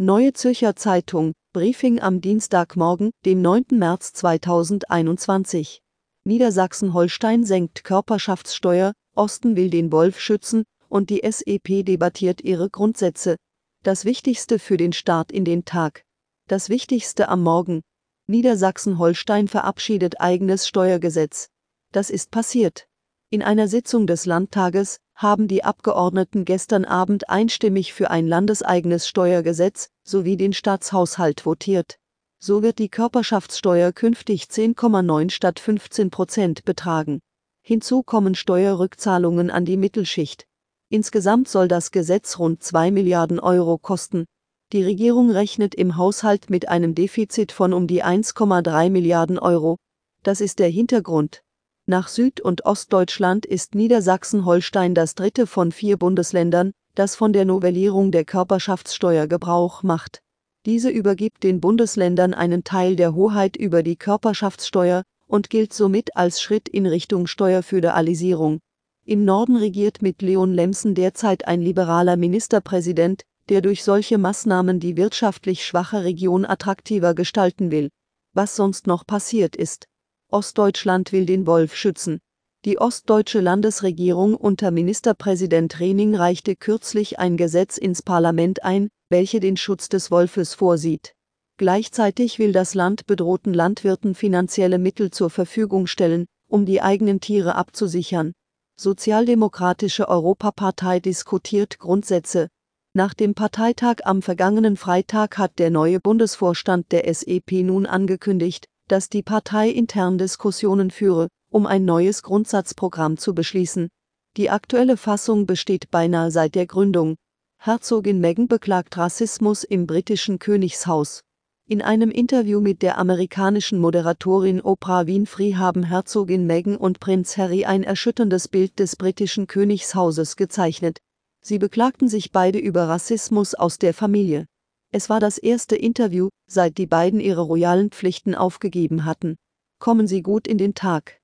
Neue Zürcher Zeitung, Briefing am Dienstagmorgen, dem 9. März 2021. Niedersachsen-Holstein senkt Körperschaftssteuer, Osten will den Wolf schützen und die SEP debattiert ihre Grundsätze. Das Wichtigste für den Start in den Tag. Das Wichtigste am Morgen. Niedersachsen-Holstein verabschiedet eigenes Steuergesetz. Das ist passiert. In einer Sitzung des Landtages haben die Abgeordneten gestern Abend einstimmig für ein landeseigenes Steuergesetz sowie den Staatshaushalt votiert. So wird die Körperschaftssteuer künftig 10,9 statt 15 Prozent betragen. Hinzu kommen Steuerrückzahlungen an die Mittelschicht. Insgesamt soll das Gesetz rund 2 Milliarden Euro kosten. Die Regierung rechnet im Haushalt mit einem Defizit von um die 1,3 Milliarden Euro. Das ist der Hintergrund. Nach Süd- und Ostdeutschland ist Niedersachsen-Holstein das dritte von vier Bundesländern, das von der Novellierung der Körperschaftssteuer Gebrauch macht. Diese übergibt den Bundesländern einen Teil der Hoheit über die Körperschaftssteuer und gilt somit als Schritt in Richtung Steuerföderalisierung. Im Norden regiert mit Leon Lemsen derzeit ein liberaler Ministerpräsident, der durch solche Maßnahmen die wirtschaftlich schwache Region attraktiver gestalten will. Was sonst noch passiert ist. Ostdeutschland will den Wolf schützen. Die ostdeutsche Landesregierung unter Ministerpräsident Rening reichte kürzlich ein Gesetz ins Parlament ein, welche den Schutz des Wolfes vorsieht. Gleichzeitig will das Land bedrohten Landwirten finanzielle Mittel zur Verfügung stellen, um die eigenen Tiere abzusichern. Sozialdemokratische Europapartei diskutiert Grundsätze. Nach dem Parteitag am vergangenen Freitag hat der neue Bundesvorstand der SEP nun angekündigt, dass die Partei intern Diskussionen führe, um ein neues Grundsatzprogramm zu beschließen. Die aktuelle Fassung besteht beinahe seit der Gründung. Herzogin Meghan beklagt Rassismus im britischen Königshaus. In einem Interview mit der amerikanischen Moderatorin Oprah Winfrey haben Herzogin Meghan und Prinz Harry ein erschütterndes Bild des britischen Königshauses gezeichnet. Sie beklagten sich beide über Rassismus aus der Familie. Es war das erste Interview, seit die beiden ihre royalen Pflichten aufgegeben hatten. Kommen Sie gut in den Tag.